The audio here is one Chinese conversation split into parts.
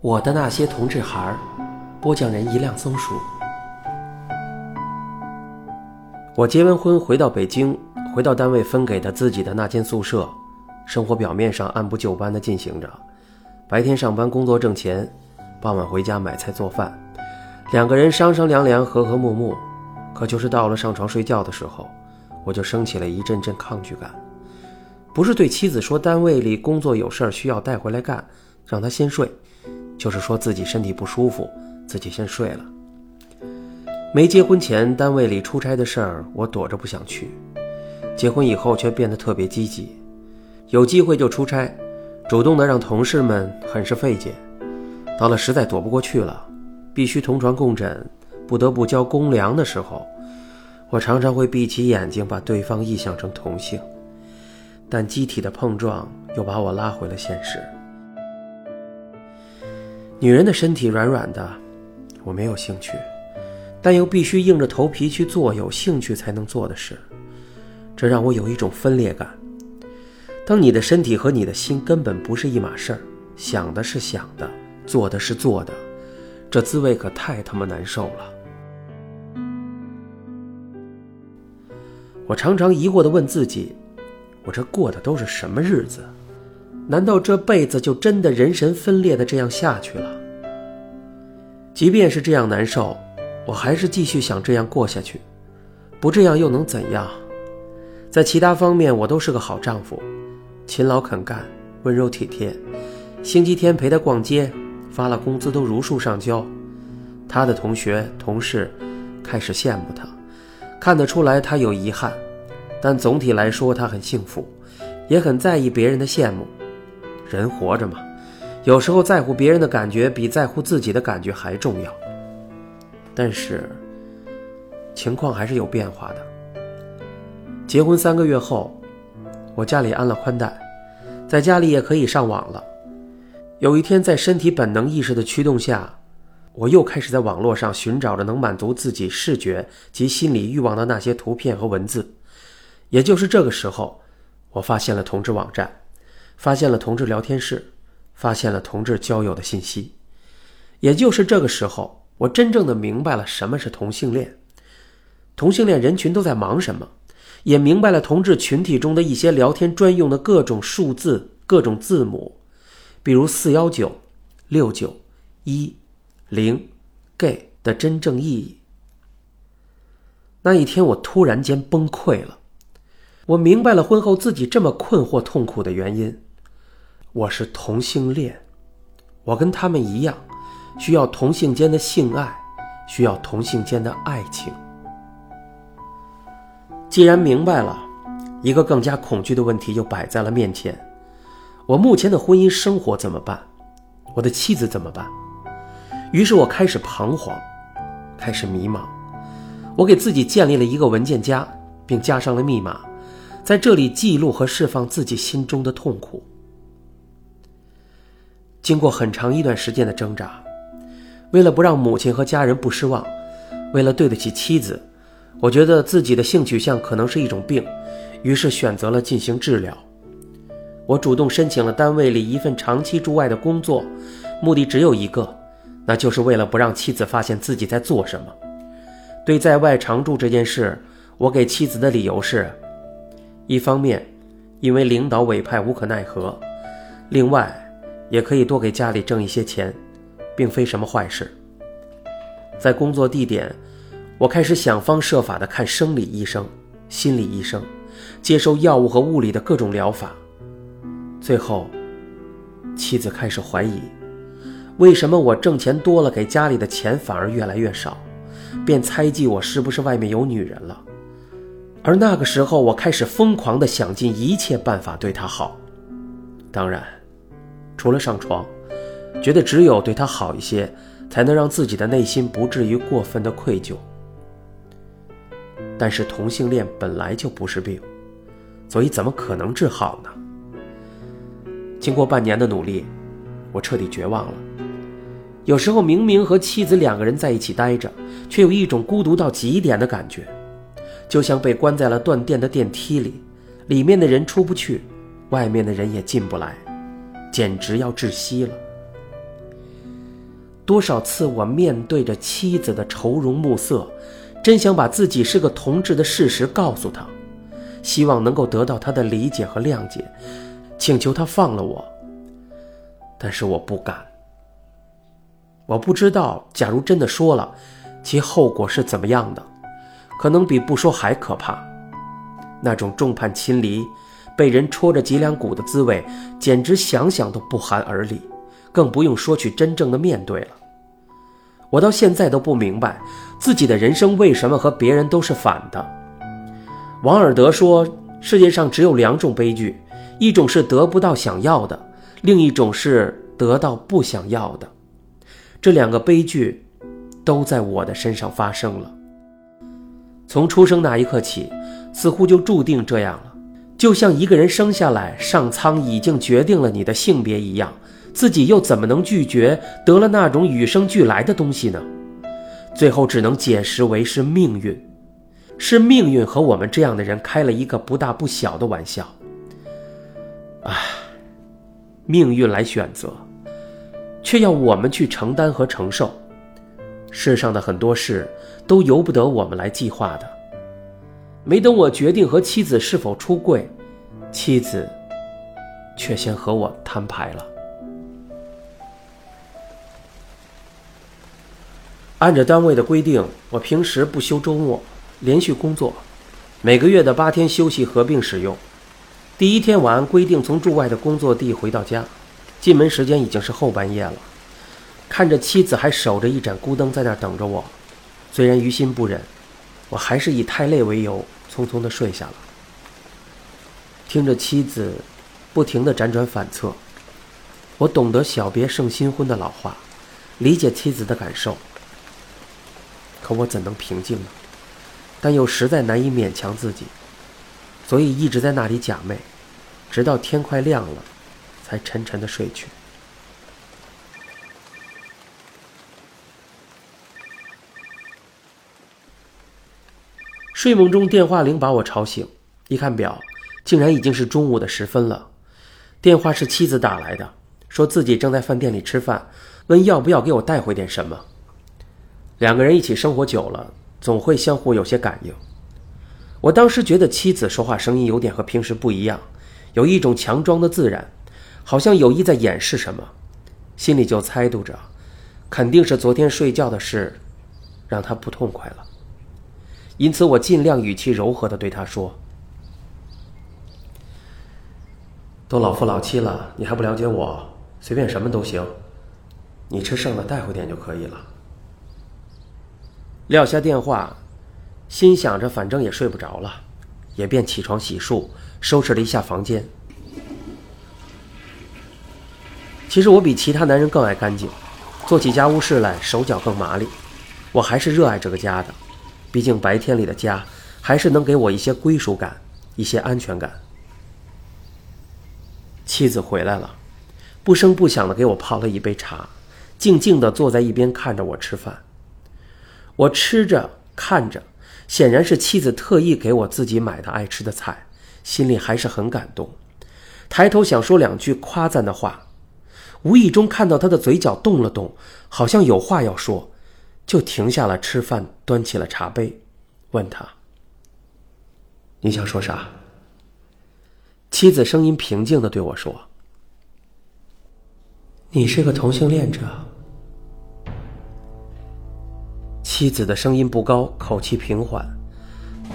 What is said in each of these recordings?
我的那些同志孩儿，播讲人一辆松鼠。我结完婚回到北京，回到单位分给的自己的那间宿舍，生活表面上按部就班的进行着。白天上班工作挣钱，傍晚回家买菜做饭，两个人商商量量，和和睦睦。可就是到了上床睡觉的时候，我就升起了一阵阵抗拒感。不是对妻子说单位里工作有事儿需要带回来干，让她先睡。就是说自己身体不舒服，自己先睡了。没结婚前，单位里出差的事儿我躲着不想去；结婚以后却变得特别积极，有机会就出差，主动的让同事们很是费解。到了实在躲不过去了，必须同床共枕，不得不交公粮的时候，我常常会闭起眼睛，把对方臆想成同性，但机体的碰撞又把我拉回了现实。女人的身体软软的，我没有兴趣，但又必须硬着头皮去做有兴趣才能做的事，这让我有一种分裂感。当你的身体和你的心根本不是一码事儿，想的是想的，做的是做的，这滋味可太他妈难受了。我常常疑惑地问自己：我这过的都是什么日子？难道这辈子就真的人神分裂的这样下去了？即便是这样难受，我还是继续想这样过下去。不这样又能怎样？在其他方面，我都是个好丈夫，勤劳肯干，温柔体贴。星期天陪他逛街，发了工资都如数上交。他的同学同事开始羡慕他，看得出来他有遗憾，但总体来说他很幸福，也很在意别人的羡慕。人活着嘛，有时候在乎别人的感觉比在乎自己的感觉还重要。但是，情况还是有变化的。结婚三个月后，我家里安了宽带，在家里也可以上网了。有一天，在身体本能意识的驱动下，我又开始在网络上寻找着能满足自己视觉及心理欲望的那些图片和文字。也就是这个时候，我发现了同志网站。发现了同志聊天室，发现了同志交友的信息，也就是这个时候，我真正的明白了什么是同性恋，同性恋人群都在忙什么，也明白了同志群体中的一些聊天专用的各种数字、各种字母，比如四幺九、六九、一、零、gay 的真正意义。那一天，我突然间崩溃了，我明白了婚后自己这么困惑、痛苦的原因。我是同性恋，我跟他们一样，需要同性间的性爱，需要同性间的爱情。既然明白了，一个更加恐惧的问题就摆在了面前：我目前的婚姻生活怎么办？我的妻子怎么办？于是我开始彷徨，开始迷茫。我给自己建立了一个文件夹，并加上了密码，在这里记录和释放自己心中的痛苦。经过很长一段时间的挣扎，为了不让母亲和家人不失望，为了对得起妻子，我觉得自己的性取向可能是一种病，于是选择了进行治疗。我主动申请了单位里一份长期驻外的工作，目的只有一个，那就是为了不让妻子发现自己在做什么。对在外常住这件事，我给妻子的理由是：一方面，因为领导委派无可奈何；另外。也可以多给家里挣一些钱，并非什么坏事。在工作地点，我开始想方设法的看生理医生、心理医生，接受药物和物理的各种疗法。最后，妻子开始怀疑，为什么我挣钱多了，给家里的钱反而越来越少，便猜忌我是不是外面有女人了。而那个时候，我开始疯狂的想尽一切办法对她好，当然。除了上床，觉得只有对他好一些，才能让自己的内心不至于过分的愧疚。但是同性恋本来就不是病，所以怎么可能治好呢？经过半年的努力，我彻底绝望了。有时候明明和妻子两个人在一起待着，却有一种孤独到极点的感觉，就像被关在了断电的电梯里，里面的人出不去，外面的人也进不来。简直要窒息了。多少次我面对着妻子的愁容暮色，真想把自己是个同志的事实告诉她，希望能够得到她的理解和谅解，请求她放了我。但是我不敢。我不知道，假如真的说了，其后果是怎么样的，可能比不说还可怕。那种众叛亲离、被人戳着脊梁骨的滋味，简直想想都不寒而栗，更不用说去真正的面对了。我到现在都不明白，自己的人生为什么和别人都是反的。王尔德说，世界上只有两种悲剧，一种是得不到想要的，另一种是得到不想要的。这两个悲剧，都在我的身上发生了。从出生那一刻起，似乎就注定这样了，就像一个人生下来，上苍已经决定了你的性别一样。自己又怎么能拒绝得了那种与生俱来的东西呢？最后只能解释为是命运，是命运和我们这样的人开了一个不大不小的玩笑。唉，命运来选择，却要我们去承担和承受。世上的很多事都由不得我们来计划的。没等我决定和妻子是否出柜，妻子却先和我摊牌了。按照单位的规定，我平时不休周末，连续工作，每个月的八天休息合并使用。第一天，我按规定从驻外的工作地回到家，进门时间已经是后半夜了。看着妻子还守着一盏孤灯在那等着我，虽然于心不忍，我还是以太累为由，匆匆的睡下了。听着妻子不停的辗转反侧，我懂得“小别胜新婚”的老话，理解妻子的感受。可我怎能平静呢？但又实在难以勉强自己，所以一直在那里假寐，直到天快亮了，才沉沉的睡去。睡梦中电话铃把我吵醒，一看表，竟然已经是中午的时分了。电话是妻子打来的，说自己正在饭店里吃饭，问要不要给我带回点什么。两个人一起生活久了，总会相互有些感应。我当时觉得妻子说话声音有点和平时不一样，有一种强装的自然，好像有意在掩饰什么，心里就猜度着，肯定是昨天睡觉的事，让她不痛快了。因此，我尽量语气柔和的对他说：“都老夫老妻了，你还不了解我？随便什么都行，你吃剩的带回点就可以了。”撂下电话，心想着反正也睡不着了，也便起床洗漱，收拾了一下房间。其实我比其他男人更爱干净，做起家务事来手脚更麻利。我还是热爱这个家的，毕竟白天里的家还是能给我一些归属感，一些安全感。妻子回来了，不声不响的给我泡了一杯茶，静静的坐在一边看着我吃饭。我吃着看着，显然是妻子特意给我自己买的爱吃的菜，心里还是很感动。抬头想说两句夸赞的话，无意中看到他的嘴角动了动，好像有话要说，就停下了吃饭，端起了茶杯，问他：“你想说啥？”妻子声音平静的对我说：“你是个同性恋者。”妻子的声音不高，口气平缓，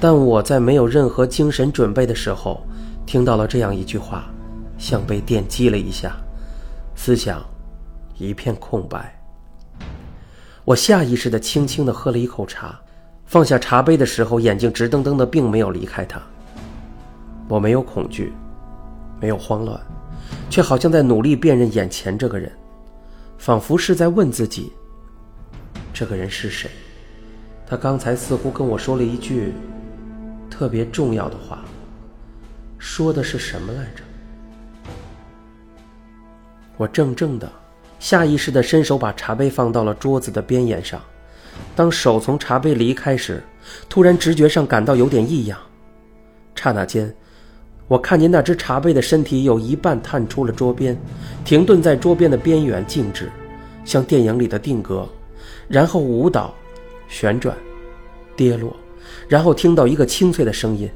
但我在没有任何精神准备的时候，听到了这样一句话，像被电击了一下，思想一片空白。我下意识的轻轻的喝了一口茶，放下茶杯的时候，眼睛直瞪瞪的，并没有离开他。我没有恐惧，没有慌乱，却好像在努力辨认眼前这个人，仿佛是在问自己：这个人是谁？他刚才似乎跟我说了一句特别重要的话，说的是什么来着？我怔怔的，下意识的伸手把茶杯放到了桌子的边沿上。当手从茶杯离开时，突然直觉上感到有点异样。刹那间，我看见那只茶杯的身体有一半探出了桌边，停顿在桌边的边缘静止，像电影里的定格，然后舞蹈、旋转、跌落，然后听到一个清脆的声音，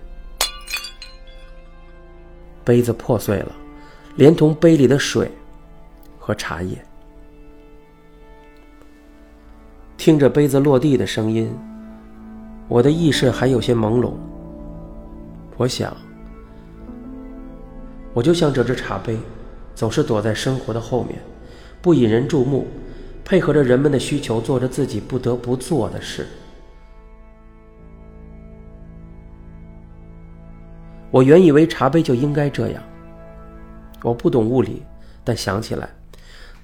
杯子破碎了，连同杯里的水和茶叶。听着杯子落地的声音，我的意识还有些朦胧。我想，我就像这只茶杯，总是躲在生活的后面，不引人注目，配合着人们的需求，做着自己不得不做的事。我原以为茶杯就应该这样。我不懂物理，但想起来，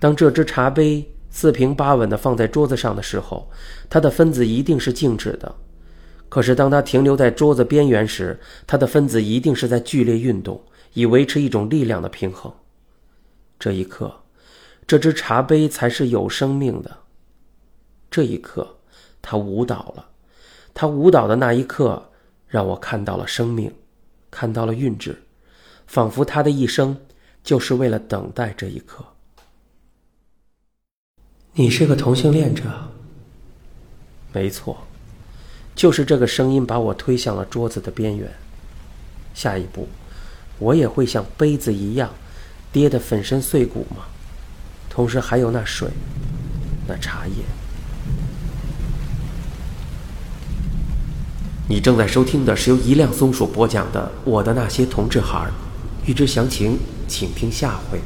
当这只茶杯四平八稳地放在桌子上的时候，它的分子一定是静止的。可是，当它停留在桌子边缘时，它的分子一定是在剧烈运动，以维持一种力量的平衡。这一刻，这只茶杯才是有生命的。这一刻，它舞蹈了。它舞蹈的那一刻，让我看到了生命，看到了韵致，仿佛它的一生就是为了等待这一刻。你是个同性恋者？没错。就是这个声音把我推向了桌子的边缘。下一步，我也会像杯子一样，跌得粉身碎骨吗？同时还有那水，那茶叶。你正在收听的是由一辆松鼠播讲的《我的那些同志孩儿》，欲知详情，请听下回。